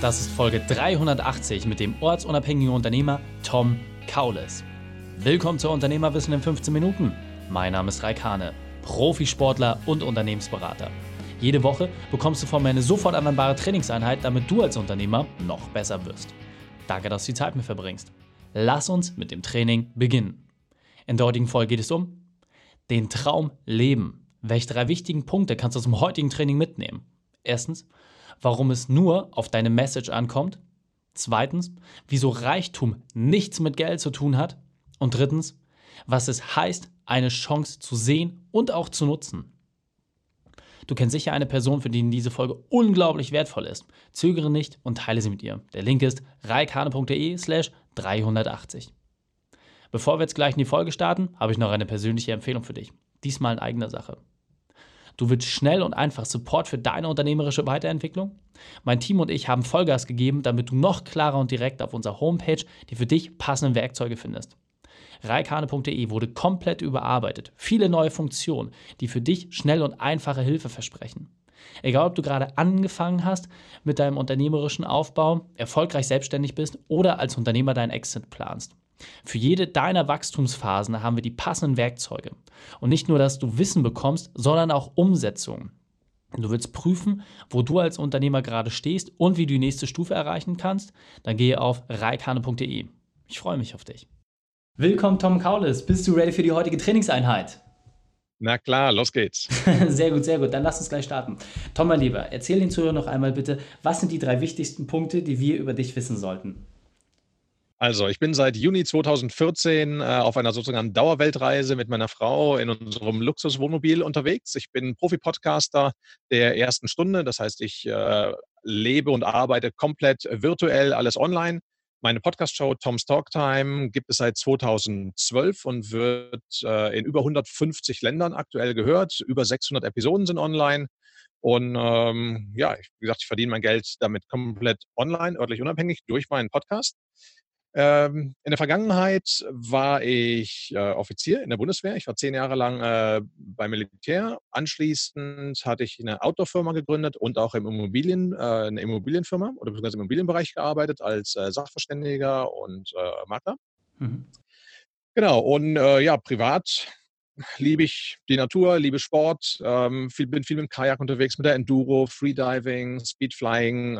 Das ist Folge 380 mit dem ortsunabhängigen Unternehmer Tom Kaules. Willkommen zu Unternehmerwissen in 15 Minuten. Mein Name ist Raikane, Profisportler und Unternehmensberater. Jede Woche bekommst du von mir eine sofort anwendbare Trainingseinheit, damit du als Unternehmer noch besser wirst. Danke, dass du die Zeit mit verbringst. Lass uns mit dem Training beginnen. In der heutigen Folge geht es um den Traum leben. Welche drei wichtigen Punkte kannst du zum heutigen Training mitnehmen? Erstens, warum es nur auf deine Message ankommt. Zweitens, wieso Reichtum nichts mit Geld zu tun hat. Und drittens, was es heißt, eine Chance zu sehen und auch zu nutzen. Du kennst sicher eine Person, für die diese Folge unglaublich wertvoll ist. Zögere nicht und teile sie mit ihr. Der Link ist reikane.de slash 380. Bevor wir jetzt gleich in die Folge starten, habe ich noch eine persönliche Empfehlung für dich. Diesmal in eigener Sache. Du willst schnell und einfach Support für deine unternehmerische Weiterentwicklung? Mein Team und ich haben Vollgas gegeben, damit du noch klarer und direkt auf unserer Homepage die für dich passenden Werkzeuge findest. Reikane.de wurde komplett überarbeitet. Viele neue Funktionen, die für dich schnell und einfache Hilfe versprechen. Egal, ob du gerade angefangen hast mit deinem unternehmerischen Aufbau, erfolgreich selbstständig bist oder als Unternehmer deinen Exit planst. Für jede deiner Wachstumsphasen haben wir die passenden Werkzeuge. Und nicht nur, dass du Wissen bekommst, sondern auch Umsetzung. Du willst prüfen, wo du als Unternehmer gerade stehst und wie du die nächste Stufe erreichen kannst? Dann gehe auf reikane.de. Ich freue mich auf dich. Willkommen, Tom Kaulis. Bist du ready für die heutige Trainingseinheit? Na klar, los geht's. sehr gut, sehr gut. Dann lass uns gleich starten. Tom, mein Lieber, erzähl den Zuhörern noch einmal bitte, was sind die drei wichtigsten Punkte, die wir über dich wissen sollten? Also, ich bin seit Juni 2014 äh, auf einer sozusagen Dauerweltreise mit meiner Frau in unserem Luxuswohnmobil unterwegs. Ich bin Profi-Podcaster der ersten Stunde. Das heißt, ich äh, lebe und arbeite komplett virtuell, alles online. Meine Podcast-Show Tom's Talk Time gibt es seit 2012 und wird äh, in über 150 Ländern aktuell gehört. Über 600 Episoden sind online. Und ähm, ja, wie gesagt, ich verdiene mein Geld damit komplett online, örtlich unabhängig durch meinen Podcast. Ähm, in der Vergangenheit war ich äh, Offizier in der Bundeswehr. Ich war zehn Jahre lang äh, beim Militär. Anschließend hatte ich eine Outdoor-Firma gegründet und auch im Immobilien, äh, eine Immobilienfirma oder beziehungsweise im Immobilienbereich gearbeitet als äh, Sachverständiger und äh, Makler. Mhm. Genau, und äh, ja, privat liebe ich die Natur, liebe Sport, ähm, viel, bin viel mit dem Kajak unterwegs, mit der Enduro, Freediving, Speedflying,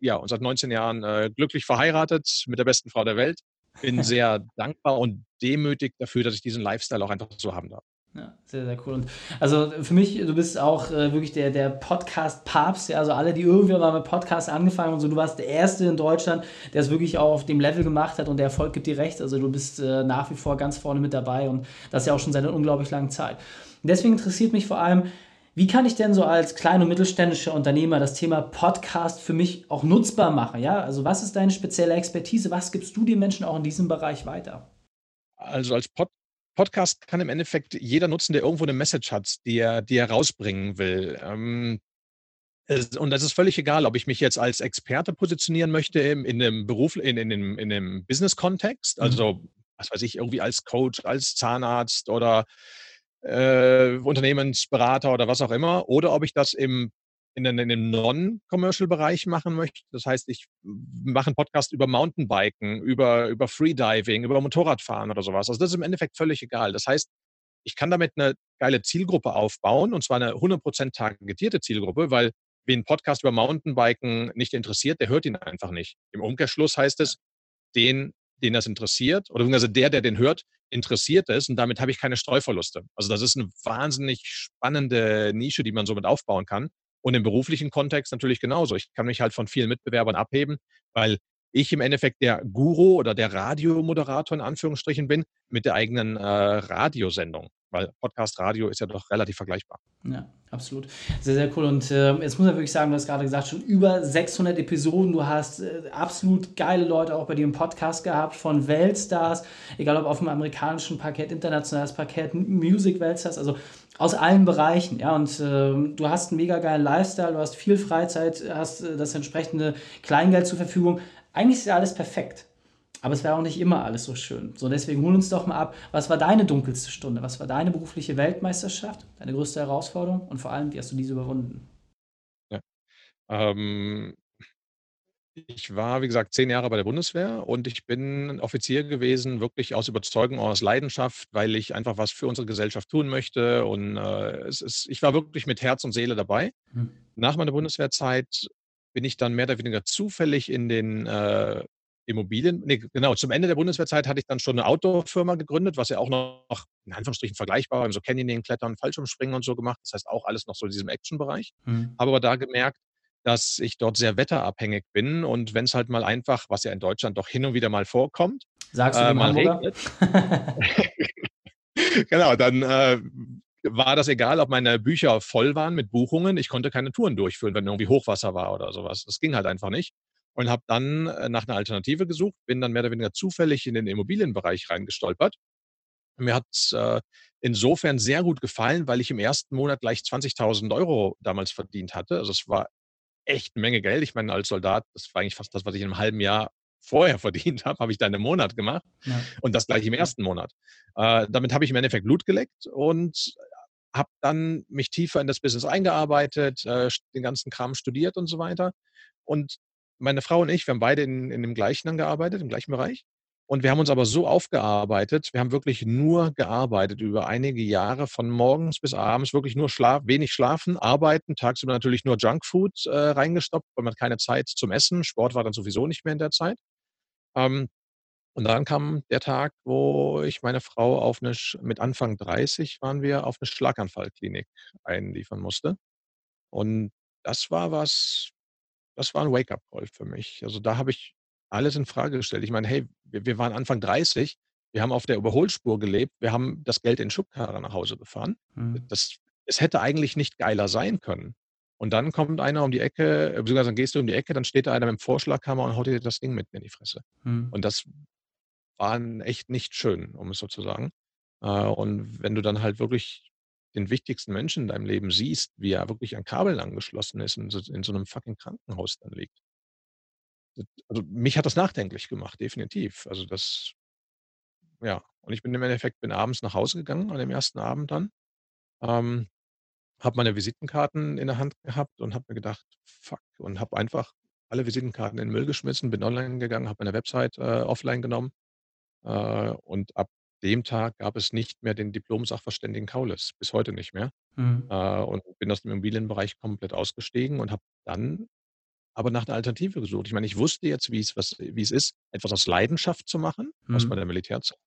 ja, und seit 19 Jahren äh, glücklich verheiratet mit der besten Frau der Welt. Bin sehr dankbar und demütig dafür, dass ich diesen Lifestyle auch einfach so haben darf. Ja, sehr, sehr cool. Und also für mich, du bist auch äh, wirklich der, der Podcast-Papst, ja, also alle, die irgendwie mal mit Podcast angefangen haben und so, du warst der Erste in Deutschland, der es wirklich auch auf dem Level gemacht hat und der Erfolg gibt dir recht. Also du bist äh, nach wie vor ganz vorne mit dabei und das ja auch schon seit einer unglaublich langen Zeit. Und deswegen interessiert mich vor allem, wie kann ich denn so als kleiner und mittelständischer Unternehmer das Thema Podcast für mich auch nutzbar machen? Ja, also was ist deine spezielle Expertise? Was gibst du den Menschen auch in diesem Bereich weiter? Also als Pod Podcast kann im Endeffekt jeder nutzen, der irgendwo eine Message hat, die er, die er rausbringen will. Ähm, und das ist völlig egal, ob ich mich jetzt als Experte positionieren möchte in, in einem Beruf, in, in, in, in einem Business-Kontext, mhm. also was weiß ich, irgendwie als Coach, als Zahnarzt oder äh, Unternehmensberater oder was auch immer, oder ob ich das im in, in dem Non-Commercial-Bereich machen möchte. Das heißt, ich mache einen Podcast über Mountainbiken, über, über Freediving, über Motorradfahren oder sowas. Also das ist im Endeffekt völlig egal. Das heißt, ich kann damit eine geile Zielgruppe aufbauen und zwar eine 100% targetierte Zielgruppe, weil wen Podcast über Mountainbiken nicht interessiert, der hört ihn einfach nicht. Im Umkehrschluss heißt es, den den das interessiert, oder beziehungsweise der, der den hört, interessiert ist und damit habe ich keine Streuverluste. Also das ist eine wahnsinnig spannende Nische, die man somit aufbauen kann. Und im beruflichen Kontext natürlich genauso. Ich kann mich halt von vielen Mitbewerbern abheben, weil ich im Endeffekt der Guru oder der Radiomoderator in Anführungsstrichen bin mit der eigenen äh, Radiosendung weil Podcast, Radio ist ja doch relativ vergleichbar. Ja, absolut. Sehr, sehr cool. Und äh, jetzt muss man wirklich sagen, du hast gerade gesagt, schon über 600 Episoden. Du hast äh, absolut geile Leute auch bei dir im Podcast gehabt, von Weltstars, egal ob auf dem amerikanischen Parkett, internationales Parkett, Music-Weltstars, also aus allen Bereichen. Ja, und äh, du hast einen mega geilen Lifestyle, du hast viel Freizeit, hast äh, das entsprechende Kleingeld zur Verfügung. Eigentlich ist ja alles perfekt. Aber es wäre auch nicht immer alles so schön. So, deswegen hol uns doch mal ab, was war deine dunkelste Stunde? Was war deine berufliche Weltmeisterschaft? Deine größte Herausforderung? Und vor allem, wie hast du diese überwunden? Ja. Ähm, Ich war, wie gesagt, 10 Jahre bei der Bundeswehr und ich bin Offizier gewesen, wirklich aus Überzeugung, aus Leidenschaft, weil ich einfach was für unsere Gesellschaft tun möchte und, äh, es ist ich war wirklich mit Herz und Seele dabei. Mhm. Nach meiner Bundeswehrzeit bin ich dann mehr oder weniger zufällig in den, äh, Immobilien ne, genau, zum Ende der Bundeswehrzeit hatte ich dann schon 'ne Outdoor-Firma gegründet, was ja auch noch in Anführungsstrichen vergleichbar war, so Canyoning, Klettern, Fallschirmspringen und so gemacht. Das heißt auch alles noch so in diesem Action-Bereich. Mhm. Habe aber da gemerkt, dass ich dort sehr wetterabhängig bin und wenn's halt mal einfach, was ja in Deutschland doch hin und wieder mal vorkommt, Sagst du äh, dem mal regnet genau, dann, äh, war das egal, ob meine Bücher voll waren mit Buchungen. Ich konnte keine Touren durchführen, wenn irgendwie Hochwasser war oder so was. Das ging halt einfach nicht und habe dann, äh, nach 'ner Alternative gesucht, bin dann mehr oder weniger zufällig in den Immobilienbereich reingestolpert. Mir hat's, äh, insofern sehr gut gefallen, weil ich im 1. Monat gleich 20.000 € damals verdient hatte. Also, es war echt 'ne Menge Geld. Ich meine, als Soldat, das war eigentlich fast das, was ich in 'nem halben Jahr vorher verdient habe, habe ich da in 'nem Monat gemacht Ja. und das gleich im 1. Monat. Äh, damit habe ich im Endeffekt Blut geleckt und habe dann mich tiefer in das Business eingearbeitet, äh, den ganzen Kram studiert und so weiter. Und meine Frau und ich, wir haben beide in in dem Gleichen dann gearbeitet, im gleichen Bereich. Und wir haben uns aber so aufgearbeitet wir haben wirklich nur gearbeitet über einige Jahre von morgens bis abends, wirklich nur Schlaf wenig schlafen, arbeiten, tagsüber natürlich nur Junkfood, äh, reingestopft, weil man keine Zeit zum Essen. Sport war dann sowieso nicht mehr in der Zeit. Ähm, und dann kam der Tag, wo ich meine Frau auf 'ne Sch mit Anfang 30 waren wir, auf 'ne Schlaganfallklinik einliefern musste. Und das war was das war 'n Wake-up-Call für mich. Also, da habe ich alles infrage gestellt. Ich meine, hey, wir wir waren Anfang 30, wir haben auf der Überholspur gelebt, wir haben das Geld in Schubkarre nach Hause gefahren. Mhm. Das es hätte eigentlich nicht geiler sein können. Und dann kommt einer um die Ecke beziehungsweise dann gehst du um die Ecke, dann steht da einer mit'm Vorschlaghammer und haut dir das Ding mitten in die Fresse. Mhm. Und das war echt nicht schön, um es so zu sagen. Äh, und wenn du dann halt wirklich den wichtigsten Menschen in deinem Leben siehst, wie er wirklich an Kabeln angeschlossen ist und in so 'nem fucking Krankenhaus dann liegt also, mich hat das nachdenklich gemacht, definitiv. Also, das ja, und ich bin im Endeffekt bin abends nach Hause gegangen an dem 1. Abend dann, ähm, habe meine Visitenkarten in der Hand gehabt und habe mir gedacht: „Fuck“ und habe einfach alle Visitenkarten in 'n Müll geschmissen, bin online gegangen, habe meine Website, äh, offline genommen. Äh, und ab dem Tag gab es nicht mehr den Diplom-Sachverständigen Kaules, bis heute nicht mehr. Mhm. Äh, und bin aus dem Immobilienbereich komplett ausgestiegen und habe dann aber nach 'ner Alternative gesucht. Ich meine, ich wusste jetzt, wie es was wie es ist, etwas aus Leidenschaft zu machen, aus Mhm. meiner Militärzeit.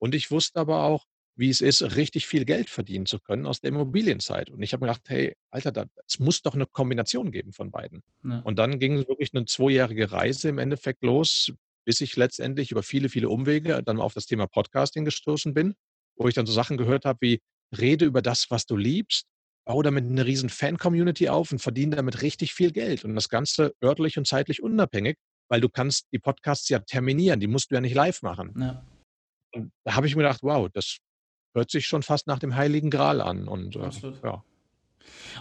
Und ich wusste aber auch, wie es ist, richtig viel Geld verdienen zu können aus der Immobilienzeit. Und ich habe mir gedacht: „Hey, Alter, da es muss doch 'ne Kombination geben von beiden.“ Ja. Und dann ging wirklich 'ne zweijährige Reise im Endeffekt los, bis ich letztendlich über viele, viele Umwege dann auf das Thema Podcasting gestoßen bin, wo ich dann so Sachen gehört habe wie: „Rede über das, was du liebst, bau damit 'ne riesen Fan-Community auf und verdiene damit richtig viel Geld.“ Und das Ganze örtlich und zeitlich unabhängig, weil du kannst die Podcasts ja terminieren, die musst du ja nicht live machen. Ja. Und da habe ich mir gedacht: „Wow, das hört sich schon fast nach dem Heiligen Gral an.“ Und, äh, ja.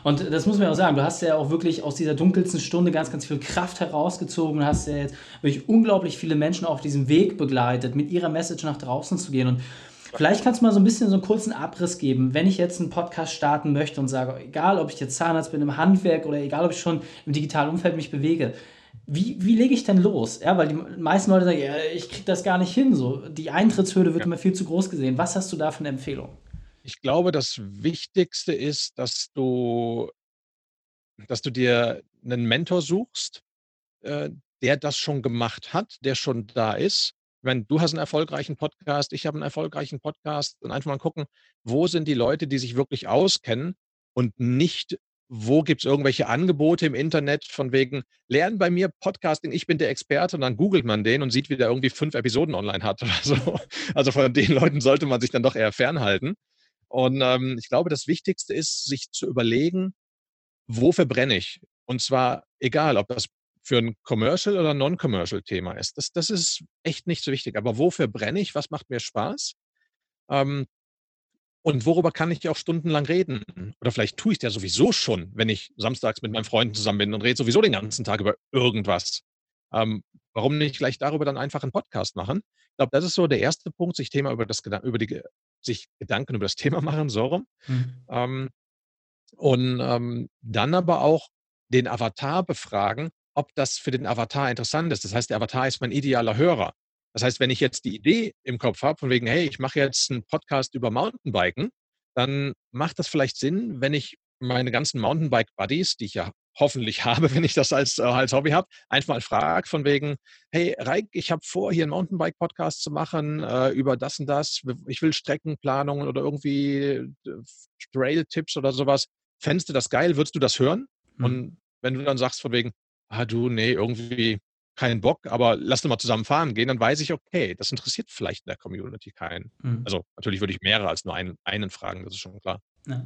Und das muss man ja auch sagen, du hast ja auch wirklich aus dieser dunkelsten Stunde ganz, ganz viel Kraft herausgezogen und hast ja jetzt wirklich unglaublich viele Menschen auf diesem Weg begleitet, mit ihrer Message nach draußen zu gehen. Und vielleicht kannst du mal so 'n bisschen so 'n kurzen Abriss geben, wenn ich jetzt 'n Podcast starten möchte und sage, egal ob ich jetzt Zahnarzt bin im Handwerk oder egal ob ich schon im digitalen Umfeld mich bewege. Wie wie lege ich denn los? Ja, weil die meisten Leute sagen: „Ja, ich kriege das gar nicht hin“, so. Die Eintrittshürde wird Ja. immer viel zu groß gesehen. Was hast du da für 'ne Empfehlung? Ich glaube, das Wichtigste ist, dass du dass du dir 'nen Mentor suchst, äh, der das schon gemacht hat, der schon da ist. Meine, du hast 'n erfolgreichen Podcast, ich habe 'n erfolgreichen Podcast und einfach mal gucken, wo sind die Leute, die sich wirklich auskennen und nicht, wo gibt's irgendwelche Angebote im Internet von wegen: „Lerne bei mir Podcasting, ich bin der Experte.“ Und dann googelt man den und sieht, wie der irgendwie 5 Episoden online hat oder so. Also, von den Leuten sollte man sich dann doch eher fernhalten. Und, ähm, ich glaube, das Wichtigste ist, sich zu überlegen: „Wofür brenne ich?“ Und zwar egal, ob das für 'n Commercial oder Non-Commercial Thema ist. Das das ist echt nicht so wichtig. Aber wofür brenne ich? Was macht mir Spaß? Ähm, und worüber kann ich auch stundenlang reden? Oder vielleicht tue ich's ja sowieso schon, wenn ich samstags mit meinen Freunden zusammen bin und rede sowieso den ganzen Tag über irgendwas. Ähm, warum nicht gleich darüber dann einfach 'n Podcast machen? Ich glaube, das ist so der 1. Punkt, sich Thema über das über die sich Gedanken über das Thema machen, so rum. Mhm. Ähm, und, ähm, dann aber auch den Avatar befragen: ob das für den Avatar interessant ist. Das heißt, der Avatar ist mein idealer Hörer. Das heißt, wenn ich jetzt die Idee im Kopf habe, von wegen, hey, ich mache jetzt einen Podcast über Mountainbiken, dann macht das vielleicht Sinn, wenn ich meine ganzen Mountainbike-Buddies, die ich ja hoffentlich habe, wenn ich das als, äh, als Hobby habe, einfach mal frage von wegen, hey Reik, ich habe vor, hier einen Mountainbike-Podcast zu machen äh, über das und das. Ich will Streckenplanungen oder irgendwie äh, Trail-Tipps oder sowas. Fändest du das geil? Würdest du das hören? Mhm. Und wenn du dann sagst von wegen, ah du, nee, irgendwie keinen Bock, aber lass doch mal zusammen fahren gehen, dann weiß ich, okay, das interessiert vielleicht in der Community keinen. Mhm. Also natürlich würde ich mehrere als nur einen, einen fragen, das ist schon klar. Ja.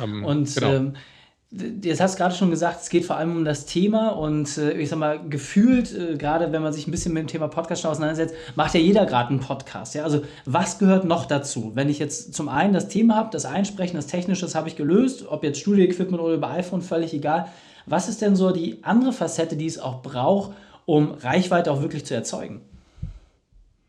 Ähm, und genau. ähm, Jetzt hast du gerade schon gesagt, es geht vor allem um das Thema und äh, ich sag mal, gefühlt, äh, gerade wenn man sich ein bisschen mit dem Thema Podcast schon auseinandersetzt, macht ja jeder gerade einen Podcast. Ja? Also, was gehört noch dazu? Wenn ich jetzt zum einen das Thema habe, das Einsprechen, das Technische, das habe ich gelöst, ob jetzt Studio-Equipment oder über iPhone, völlig egal. Was ist denn so die andere Facette, die es auch braucht, um Reichweite auch wirklich zu erzeugen?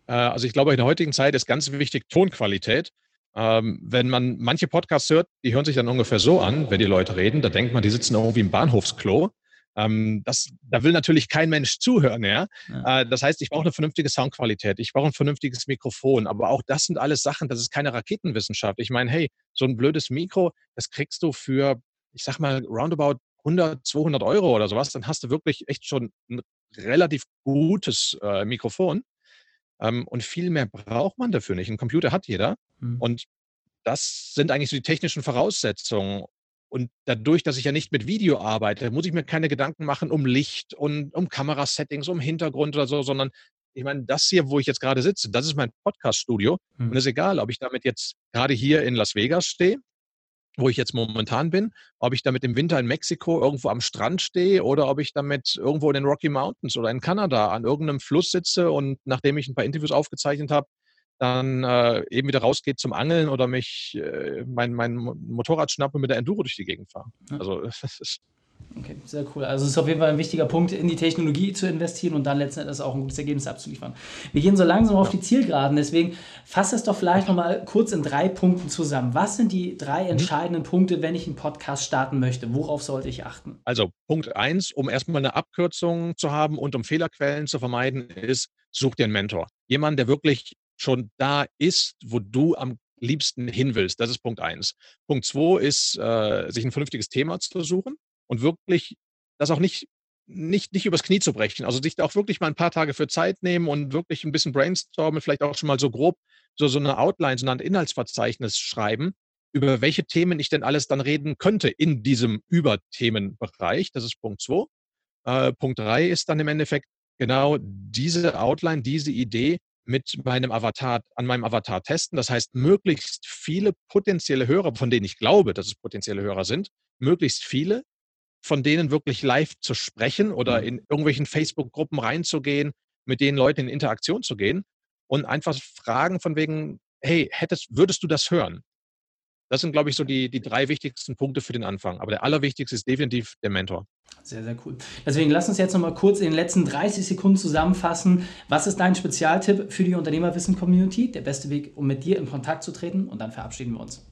Äh, also, ich glaube, in der heutigen Zeit ist ganz wichtig Tonqualität. Ähm, wenn man manche Podcasts hört, die hören sich dann ungefähr so an, wenn die Leute reden, da denkt man, die sitzen irgendwie im Bahnhofsklo. Ähm, das, da will natürlich kein Mensch zuhören. Ja? ja. Äh, das heißt, ich brauche eine vernünftige Soundqualität, ich brauche ein vernünftiges Mikrofon, aber auch das sind alles Sachen, das ist keine Raketenwissenschaft. Ich meine, hey, so ein blödes Mikro, das kriegst du für, ich sag mal, roundabout 100, 200 Euro oder sowas, dann hast du wirklich echt schon ein relativ gutes äh, Mikrofon. Ähm, und viel mehr braucht man dafür nicht. Ein Computer hat jeder. Mhm. Und das sind eigentlich so die technischen Voraussetzungen. Und dadurch, dass ich ja nicht mit Video arbeite, muss ich mir keine Gedanken machen um Licht und um Kamerasettings, um Hintergrund oder so, sondern ich meine, das hier, wo ich jetzt gerade sitze, das ist mein Podcast-Studio. Mhm. Und es ist egal, ob ich damit jetzt gerade hier in Las Vegas stehe wo ich jetzt momentan bin, ob ich damit im Winter in Mexiko irgendwo am Strand stehe oder ob ich damit irgendwo in den Rocky Mountains oder in Kanada an irgendeinem Fluss sitze und nachdem ich ein paar Interviews aufgezeichnet habe, dann äh, eben wieder rausgeht zum Angeln oder mich äh, mein, mein Motorrad schnappe und mit der Enduro durch die Gegend fahre. Also das ist Okay, sehr cool. Also es ist auf jeden Fall ein wichtiger Punkt, in die Technologie zu investieren und dann letzten Endes auch ein gutes Ergebnis abzuliefern. Wir gehen so langsam auf die Zielgeraden, deswegen fass es doch vielleicht nochmal kurz in drei Punkten zusammen. Was sind die drei mhm. entscheidenden Punkte, wenn ich einen Podcast starten möchte? Worauf sollte ich achten? Also Punkt eins, um erstmal eine Abkürzung zu haben und um Fehlerquellen zu vermeiden, ist, such dir einen Mentor. Jemand, der wirklich schon da ist, wo du am liebsten hin willst. Das ist Punkt eins. Punkt zwei ist, äh, sich ein vernünftiges Thema zu suchen und wirklich das auch nicht, nicht, nicht übers Knie zu brechen. Also sich da auch wirklich mal ein paar Tage für Zeit nehmen und wirklich ein bisschen brainstormen, vielleicht auch schon mal so grob so, so eine Outline, so ein Inhaltsverzeichnis schreiben, über welche Themen ich denn alles dann reden könnte in diesem Überthemenbereich. Das ist Punkt zwei. Äh, Punkt drei ist dann im Endeffekt genau diese Outline, diese Idee mit meinem Avatar, an meinem Avatar testen. Das heißt, möglichst viele potenzielle Hörer, von denen ich glaube, dass es potenzielle Hörer sind, möglichst viele von denen wirklich live zu sprechen oder mhm. in irgendwelchen Facebook-Gruppen reinzugehen, mit den Leuten in Interaktion zu gehen und einfach fragen von wegen, hey, hättest, würdest du das hören? Das sind, glaube ich, so die, die drei wichtigsten Punkte für den Anfang. Aber der allerwichtigste ist definitiv der Mentor. Sehr, sehr cool. Deswegen lass uns jetzt nochmal kurz in den letzten 30 Sekunden zusammenfassen. Was ist dein Spezialtipp für die Unternehmerwissen-Community? Der beste Weg, um mit dir in Kontakt zu treten? Und dann verabschieden wir uns.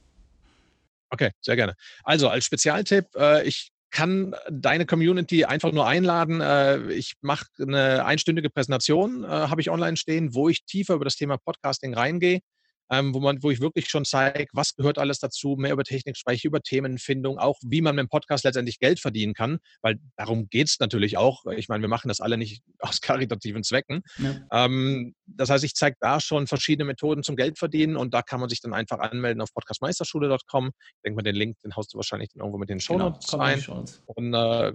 Okay, sehr gerne. Also als Spezialtipp, äh, ich kann deine Community einfach nur einladen. Äh, ich mache eine einstündige Präsentation, äh, habe ich online stehen, wo ich tiefer über das Thema Podcasting reingehe ähm, wo, man, wo ich wirklich schon zeige, was gehört alles dazu, mehr über Technik spreche, über Themenfindung, auch wie man mit dem Podcast letztendlich Geld verdienen kann, weil darum geht es natürlich auch. Ich meine, wir machen das alle nicht aus karitativen Zwecken. Ja. Ähm, das heißt, ich zeige da schon verschiedene Methoden zum Geld verdienen und da kann man sich dann einfach anmelden auf podcastmeisterschule.com. Ich denke mal, den Link, den haust du wahrscheinlich irgendwo mit den Show Notes genau, rein. Und äh,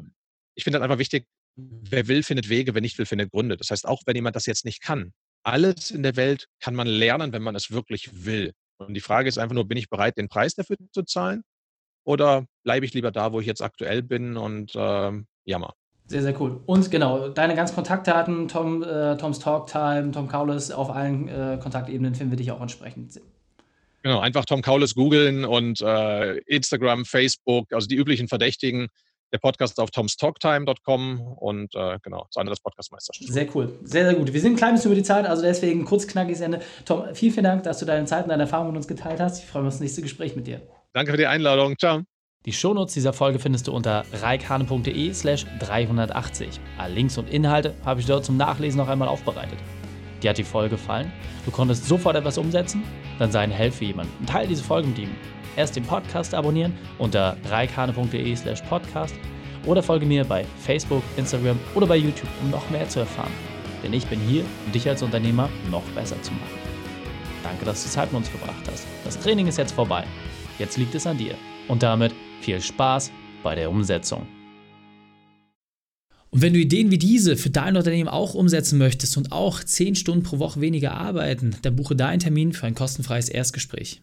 ich finde dann einfach wichtig, wer will, findet Wege, wer nicht will, findet Gründe. Das heißt, auch wenn jemand das jetzt nicht kann, alles in der Welt kann man lernen, wenn man es wirklich will. Und die Frage ist einfach nur, bin ich bereit, den Preis dafür zu zahlen? Oder bleibe ich lieber da, wo ich jetzt aktuell bin und äh, jammer? Sehr, sehr cool. Und genau, deine ganzen Kontaktdaten, Tom, äh, Toms Talktime, Tom Kaules, auf allen äh, Kontaktebenen finden wir dich auch entsprechend. Genau, einfach Tom Kaules googeln und äh, Instagram, Facebook, also die üblichen Verdächtigen der Podcast auf tomstalktime.com und äh, genau, das andere das Podcastmeisterstudio. Sehr cool, sehr, sehr gut. Wir sind ein klein bisschen über die Zeit, also deswegen kurz knackiges Ende. Tom, vielen, vielen Dank, dass du deine Zeit und deine Erfahrungen mit uns geteilt hast. Ich freue mich auf das nächste Gespräch mit dir. Danke für die Einladung. Ciao. Die Shownotes dieser Folge findest du unter reikane.de slash 380. Alle Links und Inhalte habe ich dort zum Nachlesen noch einmal aufbereitet. Dir hat die Folge gefallen? Du konntest sofort etwas umsetzen? Dann sei ein Held für jemanden und teile diese Folge mit ihm. Erst den Podcast abonnieren unter reikane.de slash podcast oder folge mir bei Facebook, Instagram oder bei YouTube, um noch mehr zu erfahren. Denn ich bin hier, um dich als Unternehmer noch besser zu machen. Danke, dass du Zeit mit uns verbracht hast. Das Training ist jetzt vorbei. Jetzt liegt es an dir. Und damit viel Spaß bei der Umsetzung. Und wenn du Ideen wie diese für dein Unternehmen auch umsetzen möchtest und auch 10 Stunden pro Woche weniger arbeiten, dann buche deinen Termin für ein kostenfreies Erstgespräch.